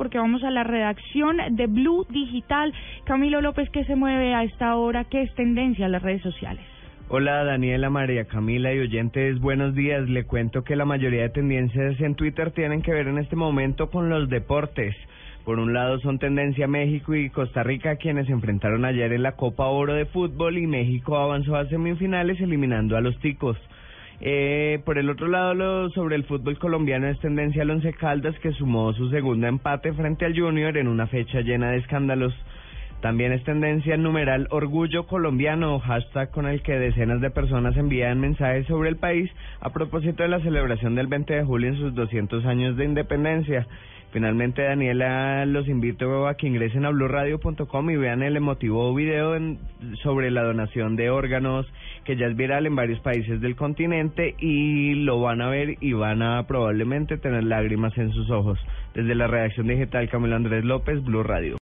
porque vamos a la redacción de Blue Digital. Camilo López, ¿qué se mueve a esta hora? ¿Qué es tendencia en las redes sociales? Hola Daniela, María Camila y oyentes, buenos días. Le cuento que la mayoría de tendencias en Twitter tienen que ver en este momento con los deportes. Por un lado son tendencia México y Costa Rica quienes se enfrentaron ayer en la Copa Oro de Fútbol y México avanzó a semifinales eliminando a los ticos. Eh, por el otro lado, lo, sobre el fútbol colombiano es tendencia al Once Caldas que sumó su segundo empate frente al Junior en una fecha llena de escándalos. También es tendencia numeral Orgullo Colombiano, hashtag con el que decenas de personas envían mensajes sobre el país a propósito de la celebración del 20 de julio en sus 200 años de independencia. Finalmente, Daniela, los invito a que ingresen a blurradio.com y vean el emotivo video sobre la donación de órganos que ya es viral en varios países del continente y lo van a ver y van a probablemente tener lágrimas en sus ojos. Desde la redacción digital Camilo Andrés López, Blue Radio.